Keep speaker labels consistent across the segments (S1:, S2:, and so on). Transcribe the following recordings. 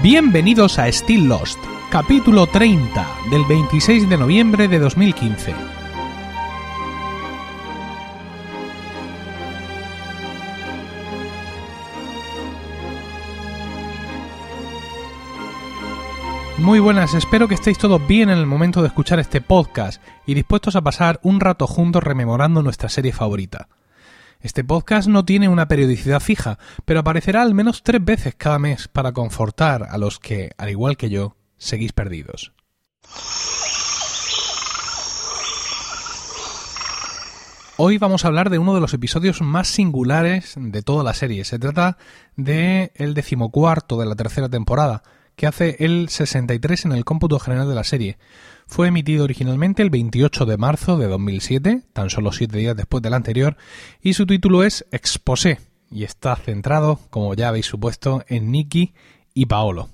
S1: Bienvenidos a Still Lost, capítulo 30 del 26 de noviembre de 2015. Muy buenas, espero que estéis todos bien en el momento de escuchar este podcast y dispuestos a pasar un rato juntos rememorando nuestra serie favorita. Este podcast no tiene una periodicidad fija, pero aparecerá al menos tres veces cada mes para confortar a los que, al igual que yo, seguís perdidos. Hoy vamos a hablar de uno de los episodios más singulares de toda la serie. Se trata de el decimocuarto de la tercera temporada, que hace el 63 en el cómputo general de la serie. Fue emitido originalmente el 28 de marzo de 2007, tan solo siete días después del anterior, y su título es Exposé, y está centrado, como ya habéis supuesto, en Nicky y Paolo.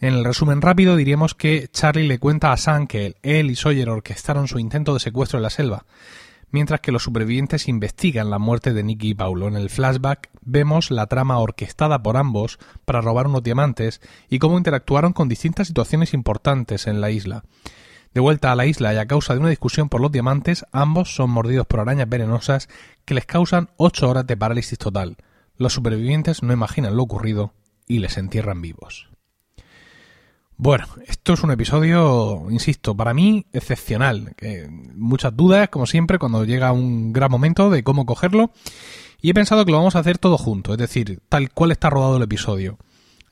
S1: En el resumen rápido diríamos que Charlie le cuenta a Sam que él y Sawyer orquestaron su intento de secuestro en la selva, mientras que los supervivientes investigan la muerte de Nicky y Paulo. En el flashback vemos la trama orquestada por ambos para robar unos diamantes y cómo interactuaron con distintas situaciones importantes en la isla. De vuelta a la isla y a causa de una discusión por los diamantes, ambos son mordidos por arañas venenosas que les causan ocho horas de parálisis total. Los supervivientes no imaginan lo ocurrido y les entierran vivos. Bueno, esto es un episodio, insisto, para mí excepcional. muchas dudas, como siempre, cuando llega un gran momento de cómo cogerlo. Y he pensado que lo vamos a hacer todo junto, es decir, tal cual está rodado el episodio.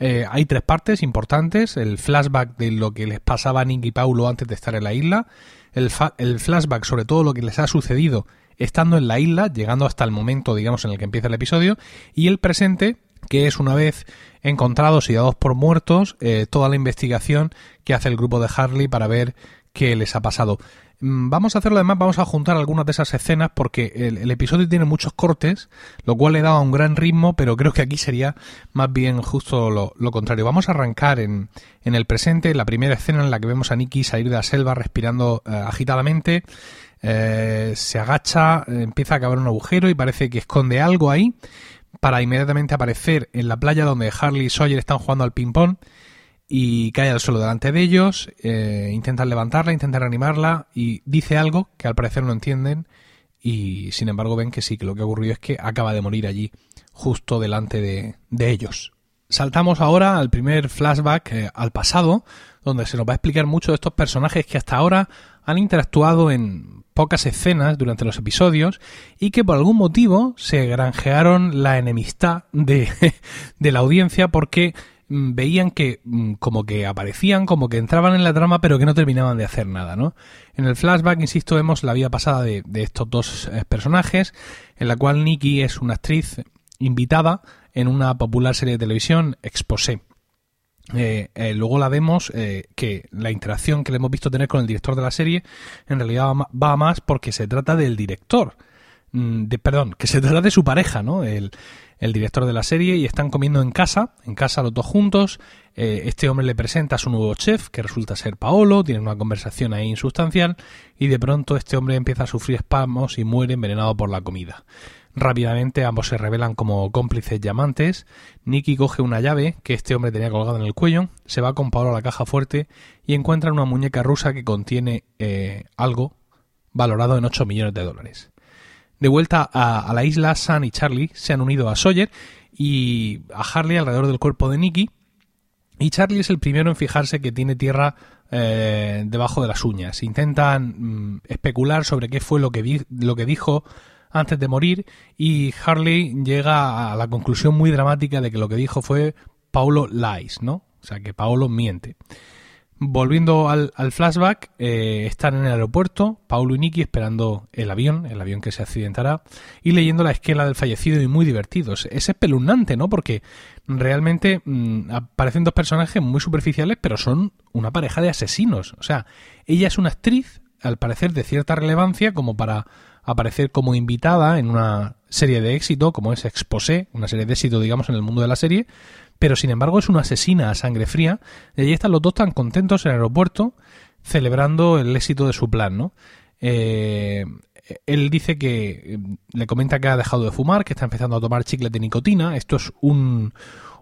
S1: Eh, hay tres partes importantes, el flashback de lo que les pasaba a Nick y Paulo antes de estar en la isla, el, el flashback sobre todo lo que les ha sucedido estando en la isla, llegando hasta el momento, digamos, en el que empieza el episodio, y el presente, que es una vez encontrados y dados por muertos eh, toda la investigación que hace el grupo de Harley para ver qué les ha pasado. Mm, vamos a hacerlo además, vamos a juntar algunas de esas escenas porque el, episodio tiene muchos cortes, lo cual le da un gran ritmo, pero creo que aquí sería más bien justo lo, contrario. Vamos a arrancar en, en, el presente, la primera escena en la que vemos a Nicky salir de la selva respirando eh, agitadamente, eh, se agacha, empieza a cavar un agujero y parece que esconde algo ahí para inmediatamente aparecer en la playa donde Harley y Sawyer están jugando al ping-pong y cae al suelo delante de ellos, eh, intentan levantarla, intentan reanimarla y dice algo que al parecer no entienden y sin embargo ven que sí, que lo que ha ocurrido es que acaba de morir allí, justo delante de, de ellos. Saltamos ahora al primer flashback, eh, al pasado, donde se nos va a explicar mucho de estos personajes que hasta ahora han interactuado en pocas escenas durante los episodios y que por algún motivo se granjearon la enemistad de, de la audiencia porque mm, veían que mm, como que aparecían, como que entraban en la trama, pero que no terminaban de hacer nada, ¿no? En el flashback, insisto, vemos la vida pasada de, de estos dos eh, personajes, en la cual Nikki es una actriz invitada en una popular serie de televisión, Exposé. Eh, eh, luego la vemos eh, que la interacción que le hemos visto tener con el director de la serie en realidad va, más porque se trata del director, mm, de, perdón, que se trata de su pareja, ¿no? El, el, director de la serie y están comiendo en casa, en casa los dos juntos. este hombre le presenta a su nuevo chef, que resulta ser Paolo, tienen una conversación ahí insustancial y de pronto este hombre empieza a sufrir espasmos y muere envenenado por la comida. Rápidamente ambos se revelan como cómplices llamantes. Nicky coge una llave que este hombre tenía colgada en el cuello, se va con Paolo a la caja fuerte y encuentra una muñeca rusa que contiene eh, algo valorado en 8 millones de dólares. De vuelta a, la isla, Sam y Charlie se han unido a Sawyer y a Harley alrededor del cuerpo de Nicky. Y Charlie es el primero en fijarse que tiene tierra eh, debajo de las uñas. Intentan mm, especular sobre qué fue lo que, lo que dijo antes de morir y Harley llega a la conclusión muy dramática de que lo que dijo fue Paulo lies, ¿no? O sea, que Paulo miente. Volviendo al, flashback, eh, están en el aeropuerto, Paulo y Nicky esperando el avión, el avión que se accidentará, y leyendo la esquela del fallecido y muy divertidos. Es espeluznante, ¿no? Porque realmente mm, aparecen dos personajes muy superficiales, pero son una pareja de asesinos. O sea, ella es una actriz, al parecer de cierta relevancia, como para aparecer como invitada en una serie de éxito, como es Exposé, una serie de éxito, digamos, en el mundo de la serie, pero sin embargo es una asesina a sangre fría, y allí están los dos tan contentos en el aeropuerto, celebrando el éxito de su plan, ¿no? Eh, él dice que le comenta que ha dejado de fumar, que está empezando a tomar chicles de nicotina. Esto es un,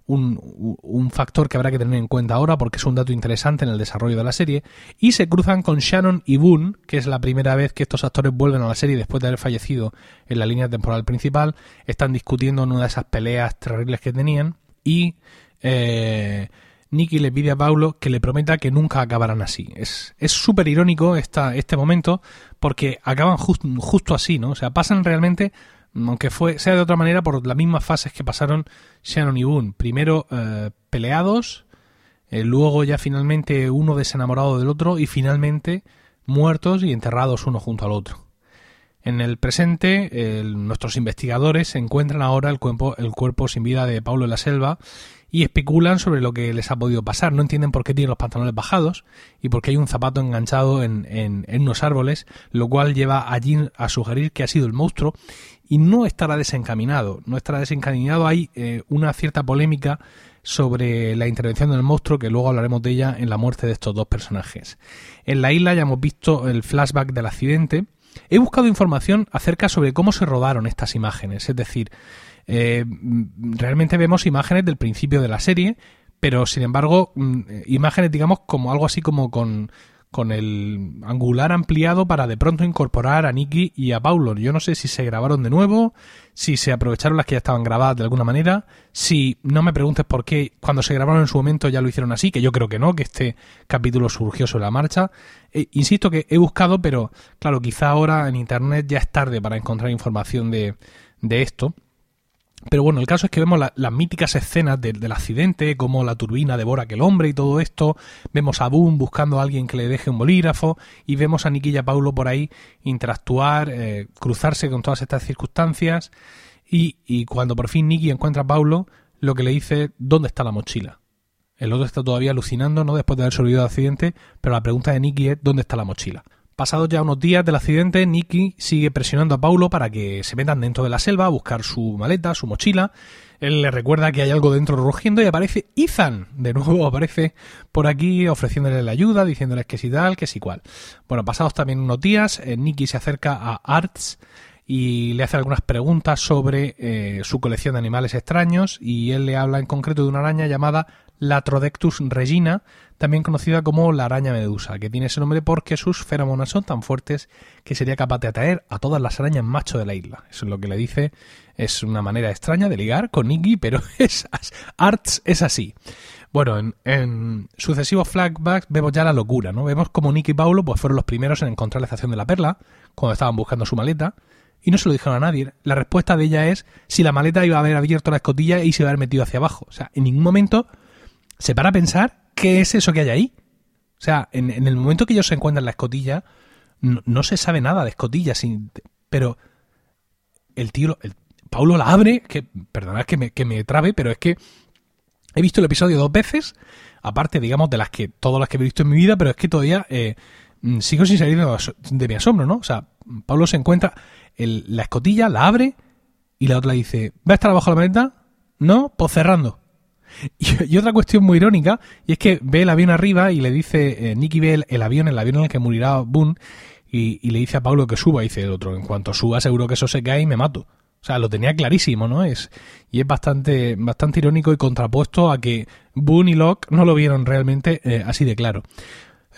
S1: un, factor que habrá que tener en cuenta ahora porque es un dato interesante en el desarrollo de la serie. Y se cruzan con Shannon y Boone, que es la primera vez que estos actores vuelven a la serie después de haber fallecido en la línea temporal principal. Están discutiendo en una de esas peleas terribles que tenían. Y eh, Nicky le pide a Paulo que le prometa que nunca acabarán así. Es súper irónico este momento porque acaban justo así, ¿no? O sea, pasan realmente, aunque fue, sea de otra manera, por las mismas fases que pasaron Shannon y Boone. Primero eh, peleados, eh, luego ya finalmente uno desenamorado del otro y finalmente muertos y enterrados uno junto al otro. En el presente, nuestros investigadores encuentran ahora el cuerpo, el cuerpo sin vida de Paulo en la selva y especulan sobre lo que les ha podido pasar. No entienden por qué tiene los pantalones bajados y por qué hay un zapato enganchado en, en, unos árboles, lo cual lleva a Jin a sugerir que ha sido el monstruo y no estará desencaminado. No estará desencaminado. Hay eh, una cierta polémica sobre la intervención del monstruo, que luego hablaremos de ella en la muerte de estos dos personajes. En la isla ya hemos visto el flashback del accidente. He buscado información acerca sobre cómo se rodaron estas imágenes, es decir, eh, realmente vemos imágenes del principio de la serie, pero sin embargo, mm, imágenes, digamos, como algo así como con, con el angular ampliado para de pronto incorporar a Nicky y a Paulo. Yo no sé si se grabaron de nuevo, si se aprovecharon las que ya estaban grabadas de alguna manera, si no me preguntes por qué cuando se grabaron en su momento ya lo hicieron así, que yo creo que no, que este capítulo surgió sobre la marcha. Eh, insisto que he buscado, pero claro, quizá ahora en Internet ya es tarde para encontrar información de, de esto. Pero bueno, el caso es que vemos las míticas escenas del accidente, como la turbina devora aquel hombre y todo esto. Vemos a Boom buscando a alguien que le deje un bolígrafo y vemos a Nicky y a Paulo por ahí interactuar, eh, cruzarse con todas estas circunstancias. Y, cuando por fin Nicky encuentra a Paulo, lo que le dice, ¿dónde está la mochila? El otro está todavía alucinando, ¿no? Después de haber sobrevivido al accidente, pero la pregunta de Nicky es, ¿dónde está la mochila? Pasados ya unos días del accidente, Nicky sigue presionando a Paulo para que se metan dentro de la selva a buscar su maleta, su mochila. Él le recuerda que hay algo dentro rugiendo y aparece Ethan. De nuevo aparece por aquí ofreciéndole la ayuda, diciéndoles que sí tal, que sí cual. Bueno, pasados también unos días, eh, Nicky se acerca a Arts y le hace algunas preguntas sobre eh, su colección de animales extraños y él le habla en concreto de una araña llamada Latrodectus regina, también conocida como la araña medusa, que tiene ese nombre porque sus feromonas son tan fuertes que sería capaz de atraer a todas las arañas macho de la isla. Eso es lo que le dice. Es una manera extraña de ligar con Nicky, pero es, Arts es así. Bueno, en, sucesivos flashbacks vemos ya la locura, ¿no? Vemos como Nicky y Paulo pues, fueron los primeros en encontrar la estación de la perla, cuando estaban buscando su maleta, y no se lo dijeron a nadie. La respuesta de ella es si la maleta iba a haber abierto la escotilla y se iba a haber metido hacia abajo. O sea, en ningún momento se para a pensar qué es eso que hay ahí. O sea, en, el momento que ellos se encuentran en la escotilla, no, se sabe nada de escotilla, sin, pero el tío, el, Paulo la abre, que perdonad que me, que me trabe, pero es que he visto el episodio dos veces, aparte, digamos, de las que, todas las que he visto en mi vida, pero es que todavía eh, sigo sin salir de, mi asombro, ¿no? O sea, Pablo se encuentra la escotilla, la abre y la otra le dice, ¿va a estar abajo la maleta? No, pues cerrando. Y, otra cuestión muy irónica, y es que ve el avión arriba y le dice, eh, Nicky ve el, avión, el avión en el que morirá Boone, y, le dice a Pablo que suba, y dice el otro, en cuanto suba seguro que eso se cae y me mato. O sea, lo tenía clarísimo, ¿no? Es, y es bastante, bastante irónico y contrapuesto a que Boone y Locke no lo vieron realmente eh, así de claro.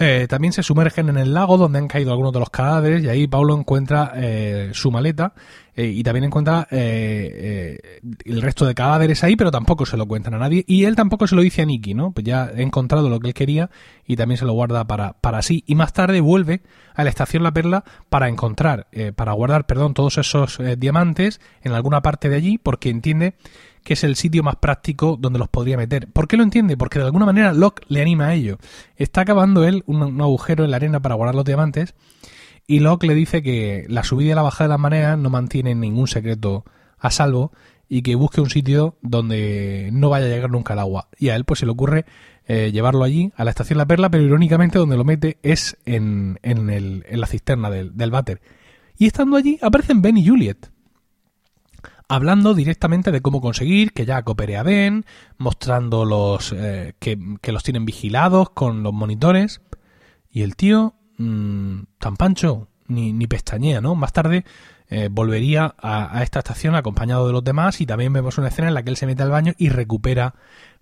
S1: Eh, también se sumergen en el lago donde han caído algunos de los cadáveres y ahí Pablo encuentra eh, su maleta eh, y también encuentra el resto de cadáveres ahí, pero tampoco se lo cuentan a nadie y él tampoco se lo dice a Nicky, ¿no? Pues ya he encontrado lo que él quería y también se lo guarda para, para sí y más tarde vuelve a la estación La Perla para encontrar, para guardar, perdón, todos esos diamantes en alguna parte de allí porque entiende que es el sitio más práctico donde los podría meter. ¿Por qué lo entiende? Porque de alguna manera Locke le anima a ello. Está acabando él un, agujero en la arena para guardar los diamantes y Locke le dice que la subida y la bajada de las maneras no mantienen ningún secreto a salvo y que busque un sitio donde no vaya a llegar nunca el agua. Y a él pues se le ocurre eh, llevarlo allí, a la estación La Perla, pero irónicamente donde lo mete es en, en, el, en la cisterna del, del váter. Y estando allí aparecen Ben y Juliet hablando directamente de cómo conseguir que ya coopere a Ben, mostrando los eh, que, los tienen vigilados con los monitores. Y el tío, mmm, tan pancho, ni, ni pestañea, ¿no? Más tarde eh, volvería a, esta estación acompañado de los demás y también vemos una escena en la que él se mete al baño y recupera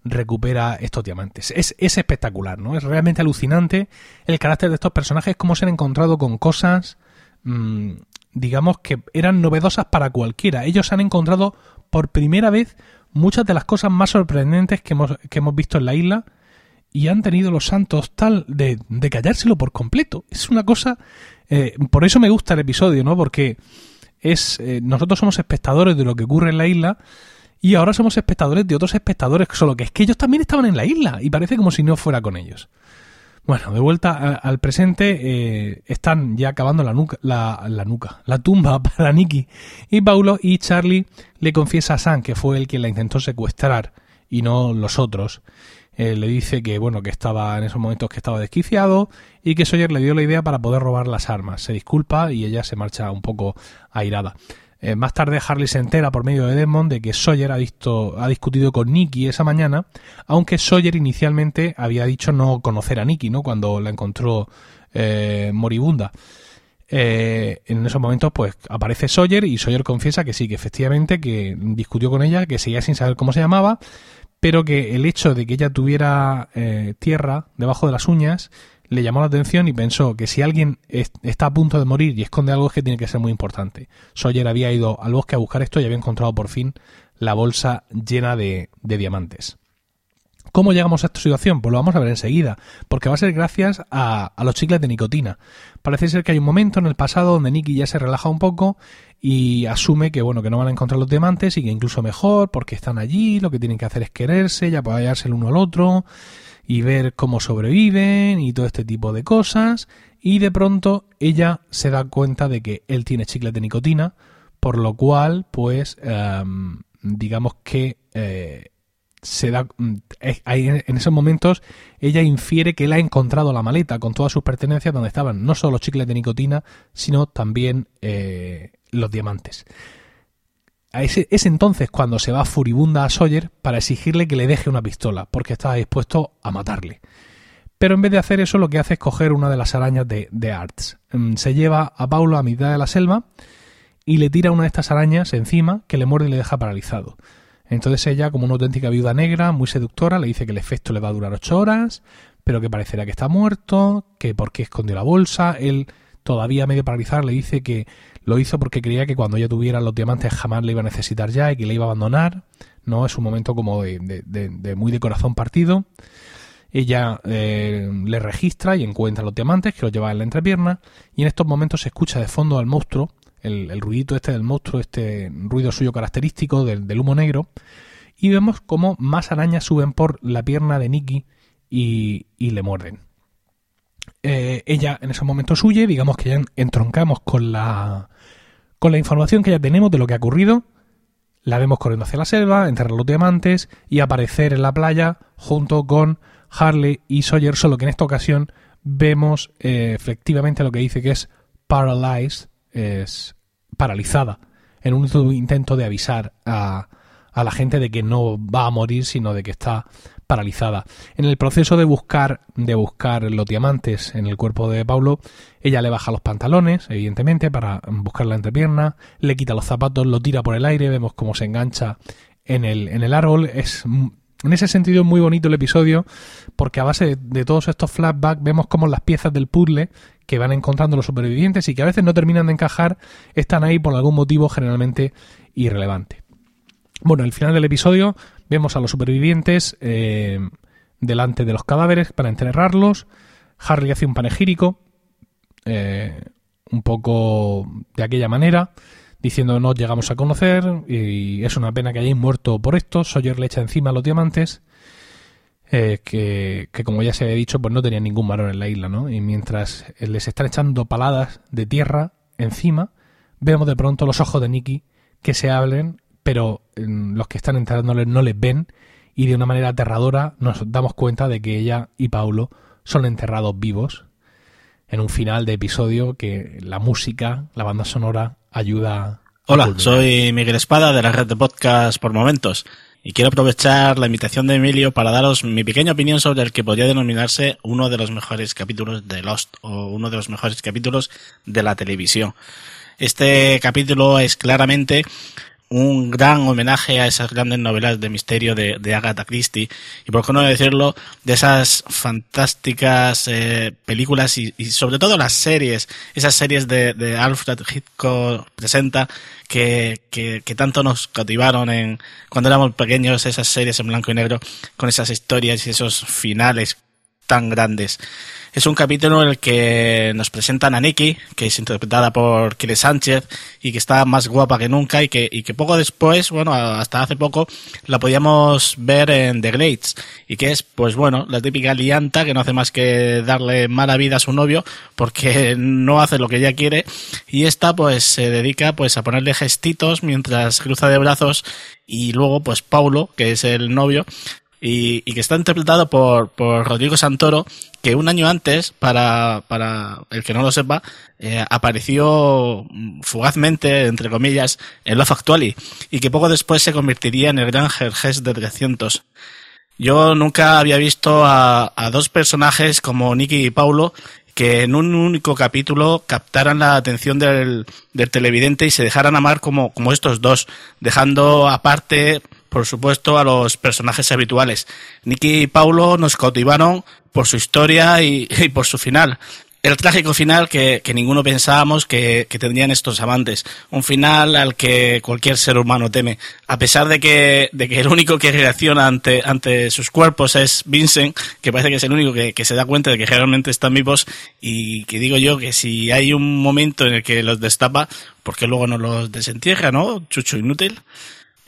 S1: recupera estos diamantes. Es, es espectacular, ¿no? Es realmente alucinante el carácter de estos personajes, cómo se han encontrado con cosas, mmm, digamos, que eran novedosas para cualquiera. Ellos han encontrado por primera vez muchas de las cosas más sorprendentes que hemos, que hemos visto en la isla y han tenido los santos tal de, callárselo por completo. Es una cosa... Eh, por eso me gusta el episodio, ¿no? Porque es eh, nosotros somos espectadores de lo que ocurre en la isla y ahora somos espectadores de otros espectadores, solo que es que ellos también estaban en la isla y parece como si no fuera con ellos. Bueno, de vuelta al presente, eh, están ya acabando la nuca, la, nuca, la tumba para Nicky y Paulo y Charlie le confiesa a Sam que fue el quien la intentó secuestrar y no los otros. Eh, le dice que bueno que estaba en esos momentos que estaba desquiciado y que Sawyer le dio la idea para poder robar las armas. Se disculpa y ella se marcha un poco airada. Eh, más tarde Harley se entera por medio de Desmond de que Sawyer ha, visto, ha discutido con Nicky esa mañana, aunque Sawyer inicialmente había dicho no conocer a Nicky, ¿no? Cuando la encontró eh, moribunda. en esos momentos pues aparece Sawyer y Sawyer confiesa que sí, que efectivamente que discutió con ella, que seguía sin saber cómo se llamaba, pero que el hecho de que ella tuviera eh, tierra debajo de las uñas le llamó la atención y pensó que si alguien está a punto de morir y esconde algo es que tiene que ser muy importante. Sawyer había ido al bosque a buscar esto y había encontrado por fin la bolsa llena de, diamantes. ¿Cómo llegamos a esta situación? Pues lo vamos a ver enseguida, porque va a ser gracias a, a, los chicles de nicotina. Parece ser que hay un momento en el pasado donde Nicky ya se relaja un poco y asume que bueno que no van a encontrar los diamantes y que incluso mejor porque están allí lo que tienen que hacer es quererse ya hallarse el uno al otro y ver cómo sobreviven y todo este tipo de cosas y de pronto ella se da cuenta de que él tiene chicles de nicotina por lo cual pues eh, digamos que eh, se da mm, en esos momentos ella infiere que él ha encontrado la maleta con todas sus pertenencias donde estaban no solo los chicles de nicotina sino también eh, los diamantes. Es, entonces cuando se va furibunda a Sawyer para exigirle que le deje una pistola, porque estaba dispuesto a matarle. Pero en vez de hacer eso, lo que hace es coger una de las arañas de, de Arts. Mm, se lleva a Paulo a mitad de la selva y le tira una de estas arañas encima que le muerde y le deja paralizado. Entonces ella, como una auténtica viuda negra, muy seductora, le dice que el efecto le va a durar ocho horas, pero que parecerá que está muerto, que porque escondió la bolsa, él todavía medio paralizado le dice que lo hizo porque creía que cuando ella tuviera los diamantes jamás le iba a necesitar ya y que le iba a abandonar. No, es un momento como de, muy de corazón partido. Ella eh, le registra y encuentra los diamantes que los lleva en la entrepierna y en estos momentos se escucha de fondo al monstruo, el, ruidito este del monstruo, este ruido suyo característico del, humo negro y vemos como más arañas suben por la pierna de Nicky y le muerden. Eh, ella en esos momentos huye, digamos que ya entroncamos con la, con la información que ya tenemos de lo que ha ocurrido, la vemos corriendo hacia la selva, enterrar los diamantes y aparecer en la playa junto con Harley y Sawyer, solo que en esta ocasión vemos eh, efectivamente lo que dice que es paralyzed, es paralizada, en un intento de avisar a, a la gente de que no va a morir, sino de que está paralizada. En el proceso de buscar, de buscar los diamantes en el cuerpo de Paulo, ella le baja los pantalones, evidentemente, para buscar la entrepierna, le quita los zapatos, lo tira por el aire, vemos cómo se engancha en el, en el árbol. Es en ese sentido muy bonito el episodio, porque a base de, todos estos flashbacks vemos cómo las piezas del puzzle que van encontrando los supervivientes y que a veces no terminan de encajar, están ahí por algún motivo generalmente irrelevante. Bueno, al final del episodio Vemos a los supervivientes eh, delante de los cadáveres para enterrarlos. Harry hace un panegírico, eh, un poco de aquella manera, diciendo no llegamos a conocer y es una pena que hayáis muerto por esto. Sawyer le echa encima a los diamantes, eh, que, que, como ya se había dicho, pues no tenían ningún valor en la isla, ¿no? Y mientras les están echando paladas de tierra encima, vemos de pronto los ojos de Nicky que se abren pero los que están enterrándoles no les ven y de una manera aterradora nos damos cuenta de que ella y Paulo son enterrados vivos en un final de episodio que la música, la banda sonora ayuda.
S2: Hola, soy Miguel Espada de la red de podcast por momentos y quiero aprovechar la invitación de Emilio para daros mi pequeña opinión sobre el que podría denominarse uno de los mejores capítulos de Lost o uno de los mejores capítulos de la televisión. Este capítulo es claramente un gran homenaje a esas grandes novelas de misterio de, Agatha Christie. Y por qué no decirlo de esas fantásticas eh, películas y, sobre todo las series esas series de, de Alfred Hitchcock presenta que, que, que, tanto nos cautivaron en cuando éramos pequeños esas series en blanco y negro con esas historias y esos finales tan grandes es un capítulo en el que nos presentan a Nikki, que es interpretada por Kire Sánchez y que está más guapa que nunca y que, y que poco después, bueno, hasta hace poco, la podíamos ver en The Glades y que es, pues bueno, la típica lianta que no hace más que darle mala vida a su novio porque no hace lo que ella quiere y esta pues se dedica pues a ponerle gestitos mientras cruza de brazos y luego pues Paulo, que es el novio, y, y, que está interpretado por, por Rodrigo Santoro, que un año antes, para, para el que no lo sepa, eh, apareció fugazmente, entre comillas, en Love Actually, y que poco después se convertiría en el gran Jerjes de 300. Yo nunca había visto a, a dos personajes como Nicky y Paulo que en un único capítulo captaran la atención del, del televidente y se dejaran amar como, como estos dos, dejando aparte por supuesto, a los personajes habituales. Nicky y Paulo nos cautivaron por su historia y, por su final. El trágico final que, que ninguno pensábamos que, que, tendrían estos amantes. Un final al que cualquier ser humano teme. A pesar de que, de que el único que reacciona ante, ante sus cuerpos es Vincent, que parece que es el único que, que se da cuenta de que realmente están vivos y que digo yo que si hay un momento en el que los destapa, porque luego no los desentierra, ¿no? Chucho inútil.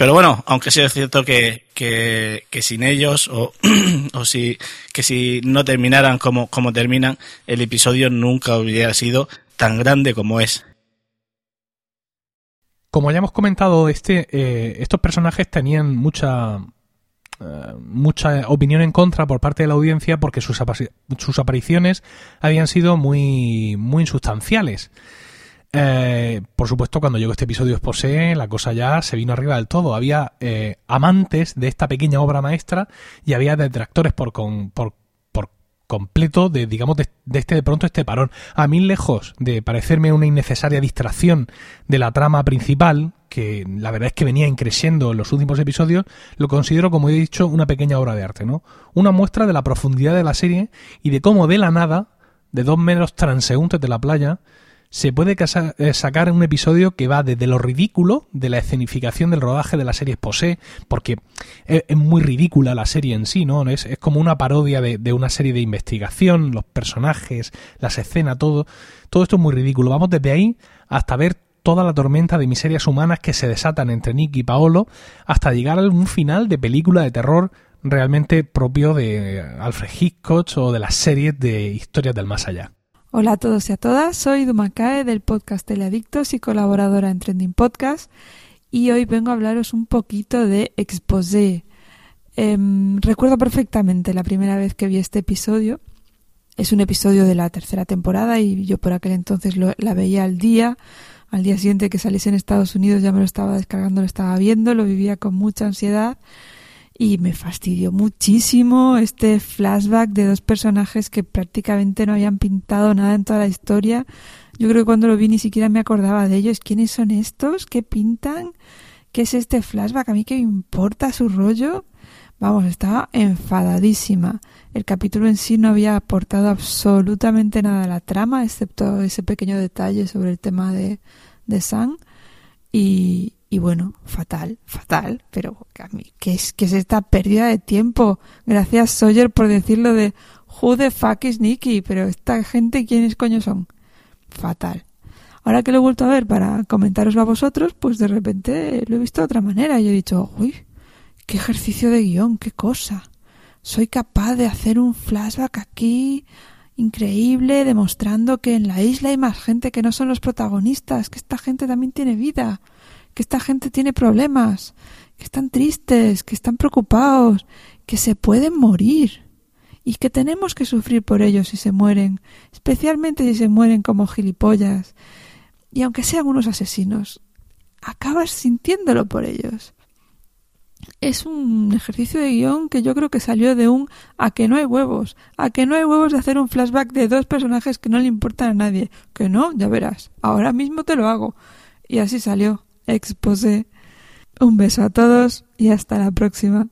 S2: Pero bueno, aunque sea cierto que, que, que sin ellos o, o si, que si no terminaran como, como terminan, el episodio nunca hubiera sido tan grande como es.
S1: Como ya hemos comentado, este, eh, estos personajes tenían mucha, eh, mucha opinión en contra por parte de la audiencia porque sus, sus apariciones habían sido muy, muy insustanciales. Eh, por supuesto, cuando llegó este episodio Exposé, la cosa ya se vino arriba del todo. Había eh, amantes de esta pequeña obra maestra y había detractores por, con, por, completo de, digamos, de, este de pronto este parón. A mí, lejos de parecerme una innecesaria distracción de la trama principal, que la verdad es que venía increciendo en los últimos episodios, lo considero, como he dicho, una pequeña obra de arte, ¿no? Una muestra de la profundidad de la serie y de cómo de la nada, de dos metros transeúntes de la playa, se puede eh, sacar un episodio que va desde lo ridículo de la escenificación del rodaje de la serie Posé, porque es, es, muy ridícula la serie en sí, ¿no? Es, es como una parodia de, de, una serie de investigación, los personajes, las escenas, todo. Todo esto es muy ridículo. Vamos desde ahí hasta ver toda la tormenta de miserias humanas que se desatan entre Nick y Paolo, hasta llegar a un final de película de terror realmente propio de Alfred Hitchcock o de las series de historias del más allá.
S3: Hola a todos y a todas, soy Dumakae del podcast Teleadictos y colaboradora en Trending Podcast y hoy vengo a hablaros un poquito de Exposé. Eh, recuerdo perfectamente la primera vez que vi este episodio. Es un episodio de la tercera temporada y yo por aquel entonces lo, la veía al día. Al día siguiente que saliese en Estados Unidos ya me lo estaba descargando, lo estaba viendo, lo vivía con mucha ansiedad y me fastidió muchísimo este flashback de dos personajes que prácticamente no habían pintado nada en toda la historia. Yo creo que cuando lo vi ni siquiera me acordaba de ellos. ¿Quiénes son estos? ¿Qué pintan? ¿Qué es este flashback? ¿A mí qué me importa su rollo? Vamos, estaba enfadadísima. El capítulo en sí no había aportado absolutamente nada a la trama, excepto ese pequeño detalle sobre el tema de, de Sam. Y, y bueno, fatal, fatal, pero ¿qué es, qué es esta pérdida de tiempo? Gracias Sawyer por decirlo de Who the fuck is Nicky, pero esta gente quiénes coño son? Fatal. Ahora que lo he vuelto a ver para comentaroslo a vosotros, pues de repente lo he visto de otra manera y he dicho, uy, qué ejercicio de guion, qué cosa. Soy capaz de hacer un flashback aquí increíble, demostrando que en la isla hay más gente que no son los protagonistas, que esta gente también tiene vida que esta gente tiene problemas, que están tristes, que están preocupados, que se pueden morir y que tenemos que sufrir por ellos si se mueren, especialmente si se mueren como gilipollas. Y aunque sean unos asesinos, acabas sintiéndolo por ellos. es un ejercicio de guion que yo creo que salió de un a que no hay huevos, a que no hay huevos de hacer un flashback de dos personajes que no le importan a nadie. Que no, ya verás, ahora mismo te lo hago. Y así salió. Exposé. Un beso a todos y hasta la próxima.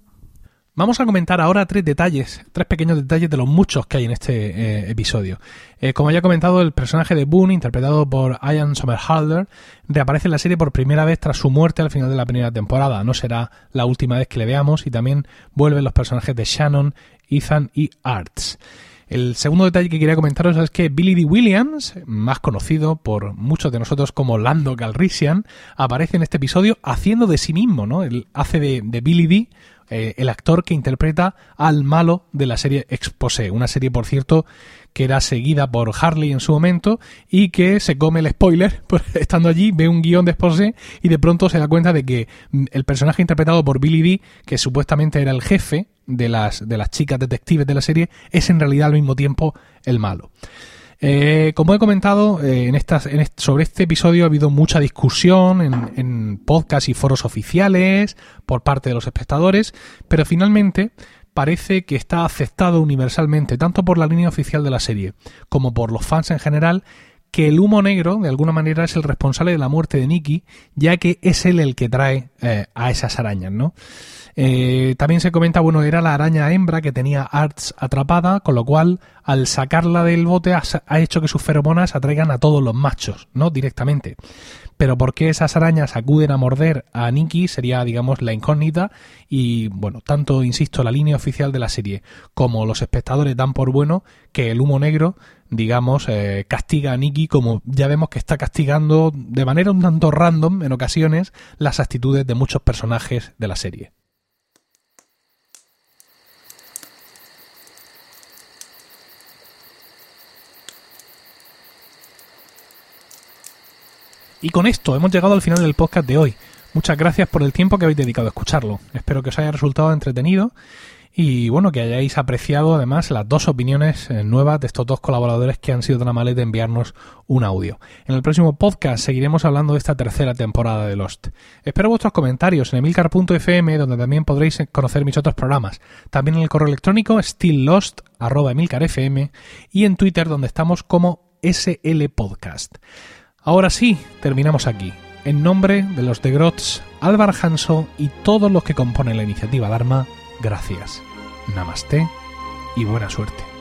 S1: Vamos a comentar ahora tres detalles, tres pequeños detalles de los muchos que hay en este eh, episodio. Eh, como ya he comentado, el personaje de Boone, interpretado por Ian Somerhalder, reaparece en la serie por primera vez tras su muerte al final de la primera temporada. No será la última vez que le veamos y también vuelven los personajes de Shannon, Ethan y Arts. El segundo detalle que quería comentaros es que Billy D. Williams, más conocido por muchos de nosotros como Lando Calrissian, aparece en este episodio haciendo de sí mismo, ¿no? Él hace de, de Billy D eh, el actor que interpreta al malo de la serie Exposé, una serie, por cierto, que era seguida por Harley en su momento y que se come el spoiler, pues, estando allí, ve un guion de Exposé y de pronto se da cuenta de que mm, el personaje interpretado por Billy Dee, que supuestamente era el jefe de las, de las chicas detectives de la serie, es en realidad al mismo tiempo el malo. Eh, como he comentado, eh, en estas, sobre este episodio ha habido mucha discusión en, en podcasts y foros oficiales por parte de los espectadores, pero finalmente parece que está aceptado universalmente, tanto por la línea oficial de la serie como por los fans en general, que el humo negro, de alguna manera, es el responsable de la muerte de Nicky, ya que es él el que trae eh, a esas arañas, ¿no? Eh, también se comenta, bueno, era la araña hembra que tenía Arts atrapada, con lo cual al sacarla del bote ha, hecho que sus feromonas atraigan a todos los machos, ¿no? Directamente. Pero por qué esas arañas acuden a morder a Nikki sería, digamos, la incógnita. Y bueno, tanto, insisto, la línea oficial de la serie como los espectadores dan por bueno que el humo negro, digamos, eh, castiga a Nikki como ya vemos que está castigando de manera un tanto random en ocasiones las actitudes de muchos personajes de la serie. Y con esto hemos llegado al final del podcast de hoy. Muchas gracias por el tiempo que habéis dedicado a escucharlo. Espero que os haya resultado entretenido y bueno, que hayáis apreciado además las dos opiniones eh, nuevas de estos dos colaboradores que han sido tan amables de enviarnos un audio. En el próximo podcast seguiremos hablando de esta tercera temporada de Lost. Espero vuestros comentarios en emilcar.fm donde también podréis conocer mis otros programas. También en el correo electrónico stilllost.emilcarfm y en Twitter donde estamos como SL Podcast. Ahora sí, terminamos aquí. En nombre de los de Grots, Álvar Hanso y todos los que componen la iniciativa Dharma, gracias. Namaste y buena suerte.